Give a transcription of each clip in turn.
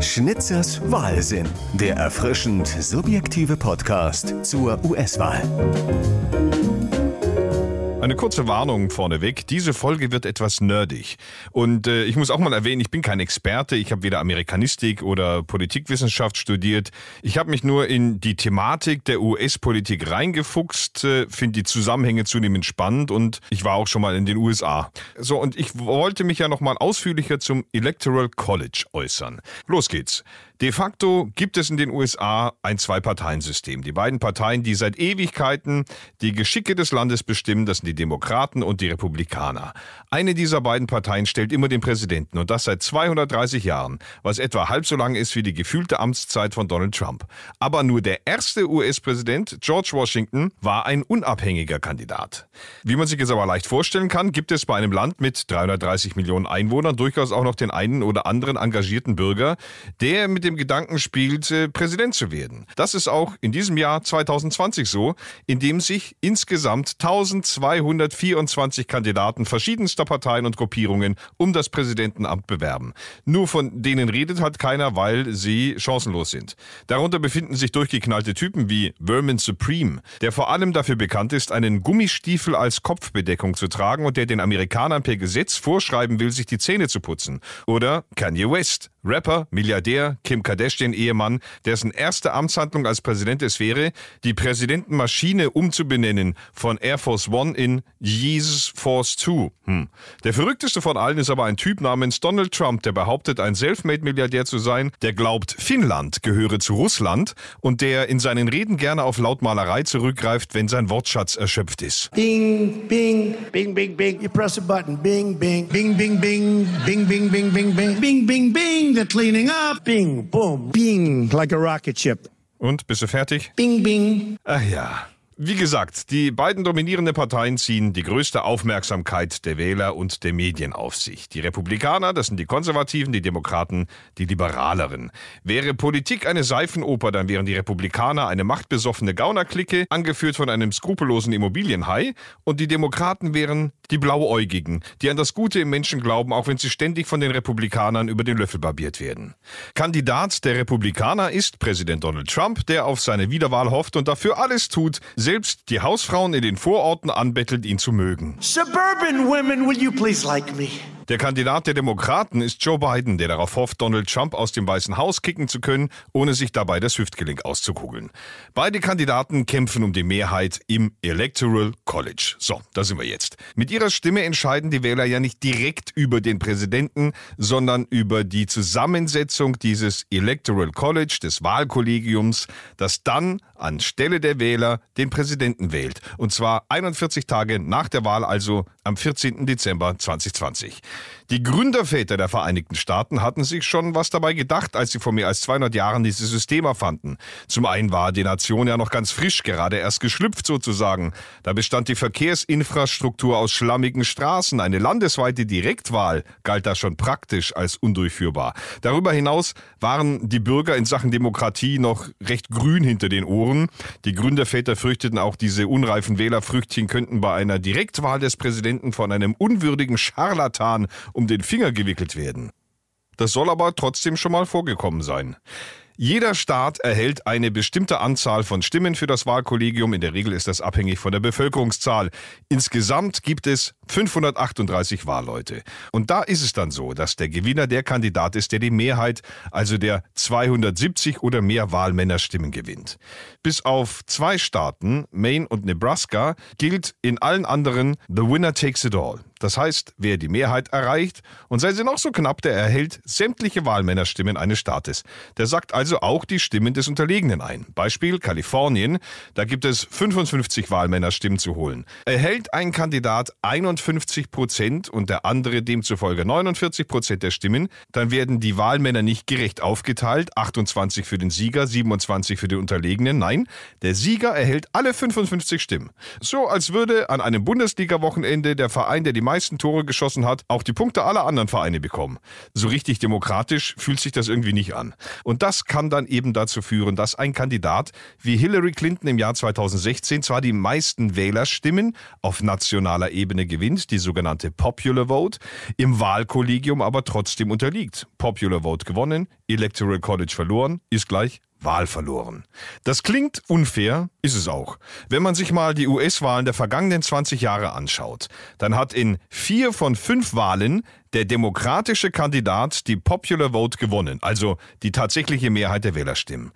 Schnitzers Wahlsinn, der erfrischend subjektive Podcast zur US-Wahl. Eine kurze Warnung vorneweg. Diese Folge wird etwas nerdig. Und äh, ich muss auch mal erwähnen, ich bin kein Experte. Ich habe weder Amerikanistik oder Politikwissenschaft studiert. Ich habe mich nur in die Thematik der US-Politik reingefuchst, äh, finde die Zusammenhänge zunehmend spannend und ich war auch schon mal in den USA. So, und ich wollte mich ja noch mal ausführlicher zum Electoral College äußern. Los geht's. De facto gibt es in den USA ein Zwei-Parteien-System. Die beiden Parteien, die seit Ewigkeiten die Geschicke des Landes bestimmen, das sind die Demokraten und die Republikaner. Eine dieser beiden Parteien stellt immer den Präsidenten und das seit 230 Jahren, was etwa halb so lang ist wie die gefühlte Amtszeit von Donald Trump. Aber nur der erste US-Präsident, George Washington, war ein unabhängiger Kandidat. Wie man sich jetzt aber leicht vorstellen kann, gibt es bei einem Land mit 330 Millionen Einwohnern durchaus auch noch den einen oder anderen engagierten Bürger, der mit dem Gedanken spielt, Präsident zu werden. Das ist auch in diesem Jahr 2020 so, in dem sich insgesamt 1224 Kandidaten verschiedenster Parteien und Gruppierungen um das Präsidentenamt bewerben. Nur von denen redet halt keiner, weil sie chancenlos sind. Darunter befinden sich durchgeknallte Typen wie Vermin Supreme, der vor allem dafür bekannt ist, einen Gummistiefel als Kopfbedeckung zu tragen und der den Amerikanern per Gesetz vorschreiben will, sich die Zähne zu putzen. Oder Kanye West, Rapper, Milliardär, Kim Kardashian-Ehemann, dessen erste Amtshandlung als Präsident es wäre, die Präsidentenmaschine umzubenennen von Air Force One in Jesus Force Two. Hm. Der verrückteste von allen ist aber ein Typ namens Donald Trump, der behauptet, ein Selfmade-Milliardär zu sein, der glaubt, Finnland gehöre zu Russland und der in seinen Reden gerne auf Lautmalerei zurückgreift, wenn sein Wortschatz erschöpft ist. Bing, bing, bing, bing, bing. You press a button. Bing, bing, bing, bing, bing, bing, bing, bing, bing, bing, bing, bing, bing. They're cleaning up. Bing, boom, bing, like a rocket ship. Und bist du fertig? Bing, bing. Ach ja. Wie gesagt, die beiden dominierenden Parteien ziehen die größte Aufmerksamkeit der Wähler und der Medien auf sich. Die Republikaner, das sind die Konservativen, die Demokraten, die Liberaleren. Wäre Politik eine Seifenoper, dann wären die Republikaner eine machtbesoffene Gaunerklicke, angeführt von einem skrupellosen Immobilienhai, und die Demokraten wären die Blauäugigen, die an das Gute im Menschen glauben, auch wenn sie ständig von den Republikanern über den Löffel barbiert werden. Kandidat der Republikaner ist Präsident Donald Trump, der auf seine Wiederwahl hofft und dafür alles tut, selbst die Hausfrauen in den Vororten anbettelt, ihn zu mögen. Suburban women, will you please like me? Der Kandidat der Demokraten ist Joe Biden, der darauf hofft, Donald Trump aus dem Weißen Haus kicken zu können, ohne sich dabei das Hüftgelenk auszukugeln. Beide Kandidaten kämpfen um die Mehrheit im Electoral College. So, da sind wir jetzt. Mit ihrer Stimme entscheiden die Wähler ja nicht direkt über den Präsidenten, sondern über die Zusammensetzung dieses Electoral College, des Wahlkollegiums, das dann anstelle der Wähler den Präsidenten wählt. Und zwar 41 Tage nach der Wahl, also am 14. Dezember 2020. Die Gründerväter der Vereinigten Staaten hatten sich schon was dabei gedacht, als sie vor mehr als 200 Jahren dieses System erfanden. Zum einen war die Nation ja noch ganz frisch, gerade erst geschlüpft sozusagen. Da bestand die Verkehrsinfrastruktur aus schlammigen Straßen. Eine landesweite Direktwahl galt da schon praktisch als undurchführbar. Darüber hinaus waren die Bürger in Sachen Demokratie noch recht grün hinter den Ohren. Die Gründerväter fürchteten auch, diese unreifen Wählerfrüchtchen könnten bei einer Direktwahl des Präsidenten von einem unwürdigen Scharlatan um den Finger gewickelt werden. Das soll aber trotzdem schon mal vorgekommen sein. Jeder Staat erhält eine bestimmte Anzahl von Stimmen für das Wahlkollegium. In der Regel ist das abhängig von der Bevölkerungszahl. Insgesamt gibt es 538 Wahlleute. Und da ist es dann so, dass der Gewinner der Kandidat ist, der die Mehrheit, also der 270 oder mehr Wahlmännerstimmen gewinnt. Bis auf zwei Staaten, Maine und Nebraska, gilt in allen anderen The Winner takes it all. Das heißt, wer die Mehrheit erreicht, und sei sie noch so knapp, der erhält sämtliche Wahlmännerstimmen eines Staates. Der sagt also auch die Stimmen des Unterlegenen ein. Beispiel Kalifornien, da gibt es 55 Wahlmännerstimmen zu holen. Erhält ein Kandidat 51 Prozent und der andere demzufolge 49 Prozent der Stimmen, dann werden die Wahlmänner nicht gerecht aufgeteilt, 28 für den Sieger, 27 für den Unterlegenen. Nein, der Sieger erhält alle 55 Stimmen. So als würde an einem Bundesliga-Wochenende der Verein, der die meisten Tore geschossen hat, auch die Punkte aller anderen Vereine bekommen. So richtig demokratisch fühlt sich das irgendwie nicht an. Und das kann dann eben dazu führen, dass ein Kandidat wie Hillary Clinton im Jahr 2016 zwar die meisten Wählerstimmen auf nationaler Ebene gewinnt, die sogenannte Popular Vote, im Wahlkollegium aber trotzdem unterliegt. Popular Vote gewonnen, Electoral College verloren, ist gleich Wahl verloren. Das klingt unfair, ist es auch. Wenn man sich mal die US-Wahlen der vergangenen 20 Jahre anschaut, dann hat in vier von fünf Wahlen der demokratische Kandidat die Popular Vote gewonnen, also die tatsächliche Mehrheit der Wählerstimmen.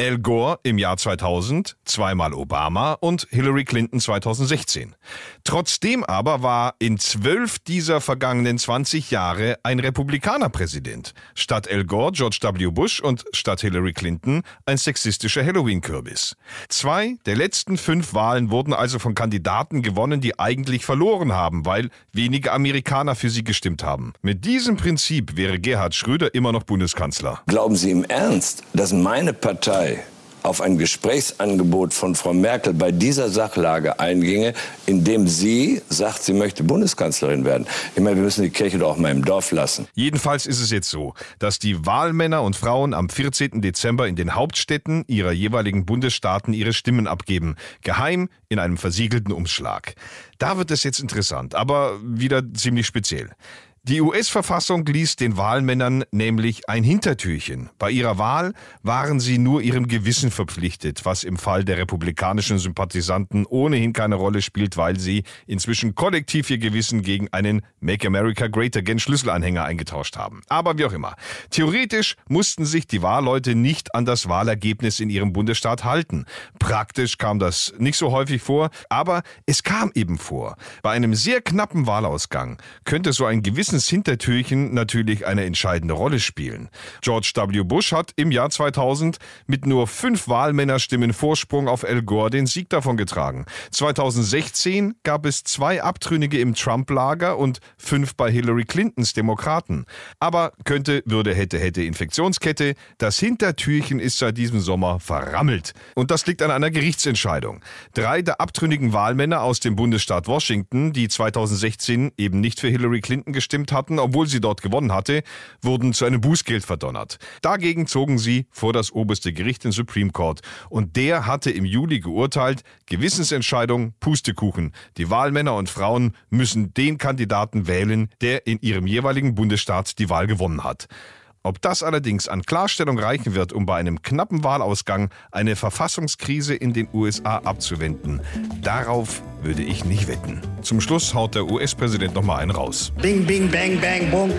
Al Gore im Jahr 2000, zweimal Obama und Hillary Clinton 2016. Trotzdem aber war in zwölf dieser vergangenen 20 Jahre ein Republikaner Präsident. Statt Al Gore George W. Bush und statt Hillary Clinton ein sexistischer Halloween-Kürbis. Zwei der letzten fünf Wahlen wurden also von Kandidaten gewonnen, die eigentlich verloren haben, weil wenige Amerikaner für sie gestimmt haben. Mit diesem Prinzip wäre Gerhard Schröder immer noch Bundeskanzler. Glauben Sie im Ernst, dass meine Partei auf ein Gesprächsangebot von Frau Merkel bei dieser Sachlage einginge, indem sie sagt, sie möchte Bundeskanzlerin werden. Ich meine, wir müssen die Kirche doch auch mal im Dorf lassen. Jedenfalls ist es jetzt so, dass die Wahlmänner und Frauen am 14. Dezember in den Hauptstädten ihrer jeweiligen Bundesstaaten ihre Stimmen abgeben, geheim in einem versiegelten Umschlag. Da wird es jetzt interessant, aber wieder ziemlich speziell. Die US-Verfassung ließ den Wahlmännern nämlich ein Hintertürchen. Bei ihrer Wahl waren sie nur ihrem Gewissen verpflichtet, was im Fall der republikanischen Sympathisanten ohnehin keine Rolle spielt, weil sie inzwischen kollektiv ihr Gewissen gegen einen Make America Great Again Schlüsselanhänger eingetauscht haben. Aber wie auch immer. Theoretisch mussten sich die Wahlleute nicht an das Wahlergebnis in ihrem Bundesstaat halten. Praktisch kam das nicht so häufig vor, aber es kam eben vor. Bei einem sehr knappen Wahlausgang könnte so ein Gewissen Hintertürchen natürlich eine entscheidende Rolle spielen. George W. Bush hat im Jahr 2000 mit nur fünf Wahlmännerstimmen Vorsprung auf Al Gore den Sieg davongetragen. 2016 gab es zwei Abtrünnige im Trump-Lager und fünf bei Hillary Clintons Demokraten. Aber könnte, würde, hätte, hätte Infektionskette. Das Hintertürchen ist seit diesem Sommer verrammelt. Und das liegt an einer Gerichtsentscheidung. Drei der abtrünnigen Wahlmänner aus dem Bundesstaat Washington, die 2016 eben nicht für Hillary Clinton gestimmt abgestimmt hatten, obwohl sie dort gewonnen hatte, wurden zu einem Bußgeld verdonnert. Dagegen zogen sie vor das oberste Gericht, den Supreme Court. Und der hatte im Juli geurteilt, Gewissensentscheidung, Pustekuchen. Die Wahlmänner und Frauen müssen den Kandidaten wählen, der in ihrem jeweiligen Bundesstaat die Wahl gewonnen hat. Ob das allerdings an Klarstellung reichen wird, um bei einem knappen Wahlausgang eine Verfassungskrise in den USA abzuwenden, darauf würde ich nicht wetten. Zum Schluss haut der US-Präsident nochmal einen raus. Bing, bing, bang, bang, boom.